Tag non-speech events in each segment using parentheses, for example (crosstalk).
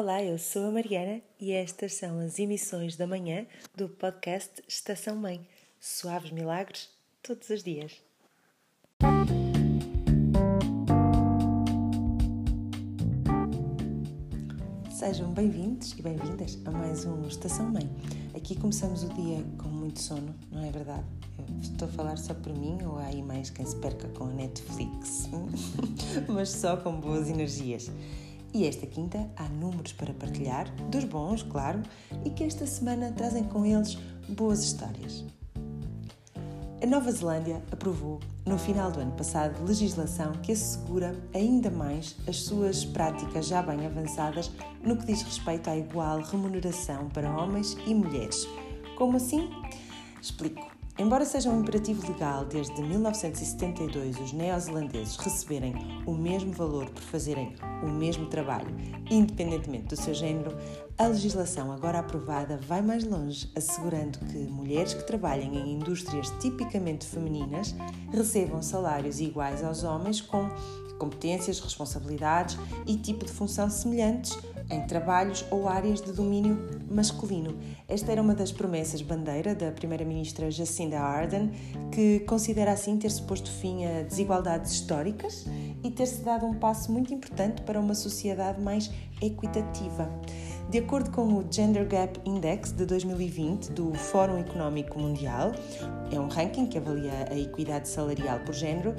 Olá, eu sou a Mariana e estas são as emissões da manhã do podcast Estação Mãe. Suaves milagres todos os dias. Sejam bem-vindos e bem-vindas a mais um Estação Mãe. Aqui começamos o dia com muito sono, não é verdade? estou a falar só por mim ou há aí mais quem se perca com a Netflix? (laughs) Mas só com boas energias. E esta quinta há números para partilhar, dos bons, claro, e que esta semana trazem com eles boas histórias. A Nova Zelândia aprovou, no final do ano passado, legislação que assegura ainda mais as suas práticas já bem avançadas no que diz respeito à igual remuneração para homens e mulheres. Como assim? Explico. Embora seja um imperativo legal desde 1972 os neozelandeses receberem o mesmo valor por fazerem o mesmo trabalho, independentemente do seu género, a legislação agora aprovada vai mais longe, assegurando que mulheres que trabalhem em indústrias tipicamente femininas recebam salários iguais aos homens com competências, responsabilidades e tipo de função semelhantes em trabalhos ou áreas de domínio masculino. Esta era uma das promessas bandeira da primeira-ministra Jacinda Ardern, que considera assim ter-se posto fim a desigualdades históricas e ter-se dado um passo muito importante para uma sociedade mais equitativa. De acordo com o Gender Gap Index de 2020 do Fórum Económico Mundial, é um ranking que avalia a equidade salarial por género,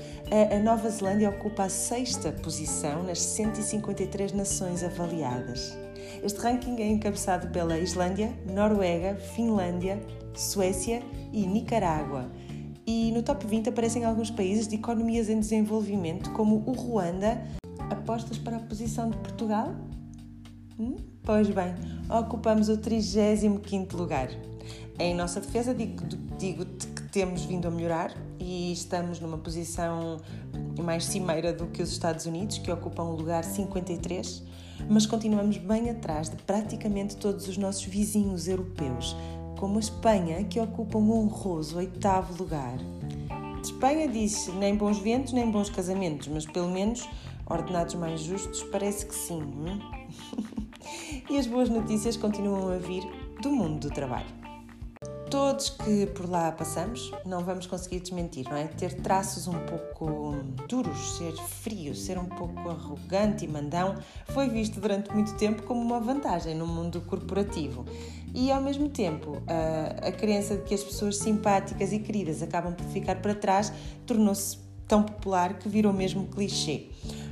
a Nova Zelândia ocupa a sexta posição nas 153 nações avaliadas. Este ranking é encabeçado pela Islândia, Noruega, Finlândia, Suécia e Nicarágua. E no top 20 aparecem alguns países de economias em desenvolvimento, como o Ruanda. Apostas para a posição de Portugal? Hum? Pois bem, ocupamos o 35 lugar. Em nossa defesa, digo-te digo que temos vindo a melhorar e estamos numa posição mais cimeira do que os Estados Unidos, que ocupam o lugar 53, mas continuamos bem atrás de praticamente todos os nossos vizinhos europeus, como a Espanha, que ocupa um honroso oitavo lugar. De Espanha diz nem bons ventos nem bons casamentos, mas pelo menos ordenados mais justos parece que sim. Hum? (laughs) e as boas notícias continuam a vir do mundo do trabalho. Todos que por lá passamos não vamos conseguir desmentir, não é? Ter traços um pouco duros, ser frio, ser um pouco arrogante e mandão foi visto durante muito tempo como uma vantagem no mundo corporativo. E ao mesmo tempo, a, a crença de que as pessoas simpáticas e queridas acabam por ficar para trás tornou-se tão popular que virou mesmo clichê.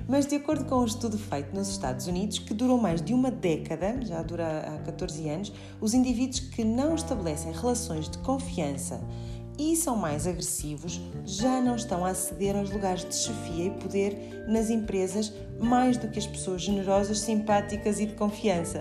Mas, de acordo com um estudo feito nos Estados Unidos, que durou mais de uma década, já dura há 14 anos, os indivíduos que não estabelecem relações de confiança e são mais agressivos já não estão a aceder aos lugares de chefia e poder nas empresas mais do que as pessoas generosas, simpáticas e de confiança.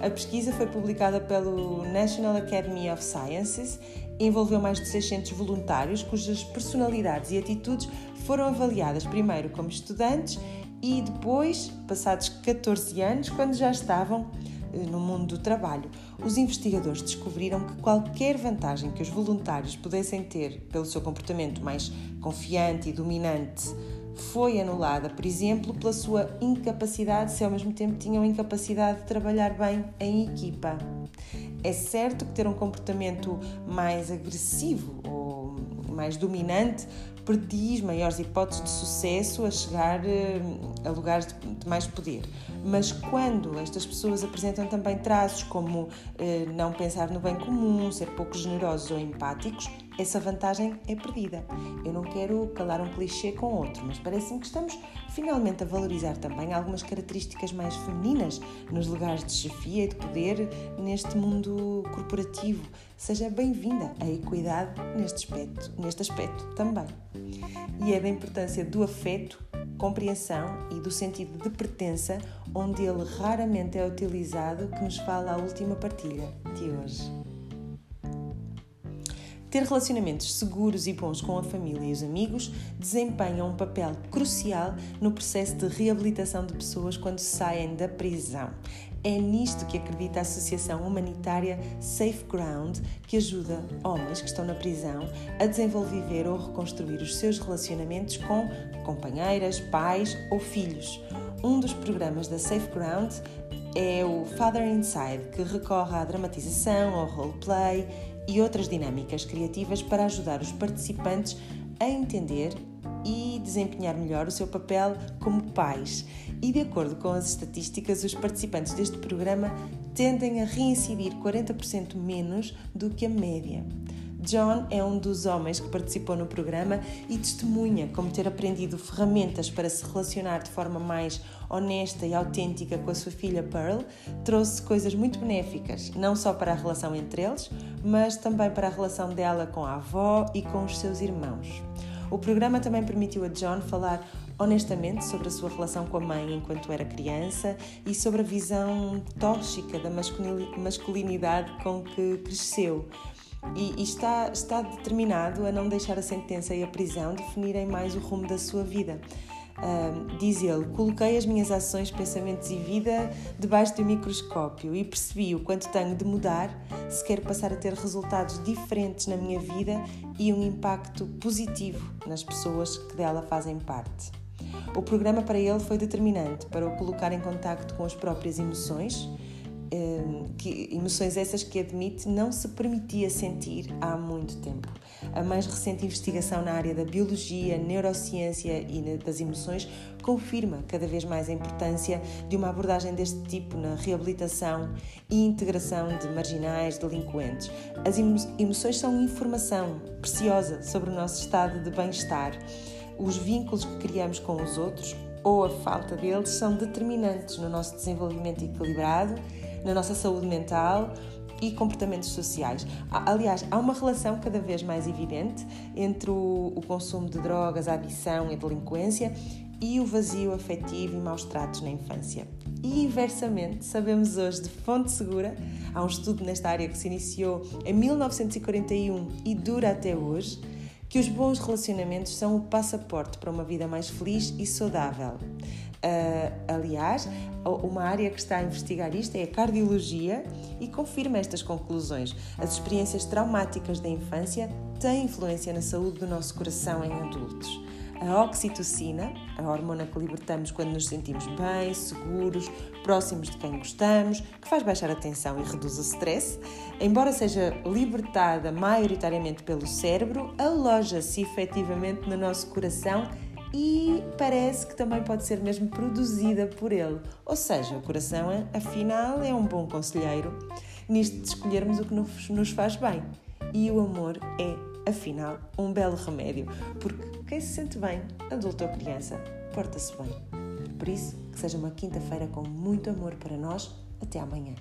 A pesquisa foi publicada pelo National Academy of Sciences envolveu mais de 600 voluntários cujas personalidades e atitudes foram avaliadas primeiro como estudantes e depois, passados 14 anos, quando já estavam eh, no mundo do trabalho, os investigadores descobriram que qualquer vantagem que os voluntários pudessem ter pelo seu comportamento mais confiante e dominante foi anulada, por exemplo, pela sua incapacidade, se ao mesmo tempo tinham incapacidade de trabalhar bem em equipa. É certo que ter um comportamento mais agressivo ou mais dominante prediz maiores hipóteses de sucesso a chegar eh, a lugares de mais poder. Mas quando estas pessoas apresentam também traços como eh, não pensar no bem comum, ser pouco generosos ou empáticos, essa vantagem é perdida. Eu não quero calar um clichê com outro, mas parece-me que estamos finalmente a valorizar também algumas características mais femininas nos lugares de chefia e de poder neste mundo corporativo. Seja bem-vinda a equidade neste aspecto, neste aspecto também. E é da importância do afeto, compreensão e do sentido de pertença, onde ele raramente é utilizado, que nos fala a última partilha de hoje. Ter relacionamentos seguros e bons com a família e os amigos desempenha um papel crucial no processo de reabilitação de pessoas quando saem da prisão. É nisto que acredita a Associação Humanitária Safe Ground, que ajuda homens que estão na prisão a desenvolver ou reconstruir os seus relacionamentos com companheiras, pais ou filhos. Um dos programas da Safe Ground é o Father Inside, que recorre à dramatização, ao roleplay e outras dinâmicas criativas para ajudar os participantes a entender e desempenhar melhor o seu papel como pais. E de acordo com as estatísticas, os participantes deste programa tendem a reincidir 40% menos do que a média. John é um dos homens que participou no programa e testemunha como ter aprendido ferramentas para se relacionar de forma mais honesta e autêntica com a sua filha Pearl trouxe coisas muito benéficas, não só para a relação entre eles, mas também para a relação dela com a avó e com os seus irmãos. O programa também permitiu a John falar honestamente sobre a sua relação com a mãe enquanto era criança e sobre a visão tóxica da masculinidade com que cresceu e, e está, está determinado a não deixar a sentença e a prisão definirem mais o rumo da sua vida. Uh, diz ele: Coloquei as minhas ações, pensamentos e vida debaixo do microscópio e percebi o quanto tenho de mudar se quero passar a ter resultados diferentes na minha vida e um impacto positivo nas pessoas que dela fazem parte. O programa para ele foi determinante para o colocar em contacto com as próprias emoções que, emoções essas que admite não se permitia sentir há muito tempo. A mais recente investigação na área da biologia, neurociência e das emoções confirma cada vez mais a importância de uma abordagem deste tipo na reabilitação e integração de marginais delinquentes. As emoções são informação preciosa sobre o nosso estado de bem-estar. Os vínculos que criamos com os outros ou a falta deles são determinantes no nosso desenvolvimento equilibrado na nossa saúde mental e comportamentos sociais. Aliás, há uma relação cada vez mais evidente entre o, o consumo de drogas, a adição e a delinquência e o vazio afetivo e maus tratos na infância. E inversamente, sabemos hoje de fonte segura, há um estudo nesta área que se iniciou em 1941 e dura até hoje, que os bons relacionamentos são o passaporte para uma vida mais feliz e saudável. Uh, aliás, uma área que está a investigar isto é a cardiologia e confirma estas conclusões. As experiências traumáticas da infância têm influência na saúde do nosso coração em adultos. A oxitocina, a hormona que libertamos quando nos sentimos bem, seguros, próximos de quem gostamos, que faz baixar a tensão e reduz o stress, embora seja libertada maioritariamente pelo cérebro, aloja-se efetivamente no nosso coração e parece que também pode ser mesmo produzida por ele. Ou seja, o coração, afinal, é um bom conselheiro nisto de escolhermos o que nos faz bem. E o amor é, afinal, um belo remédio, porque quem se sente bem, adulto ou criança, porta-se bem. Por isso, que seja uma quinta-feira com muito amor para nós. Até amanhã.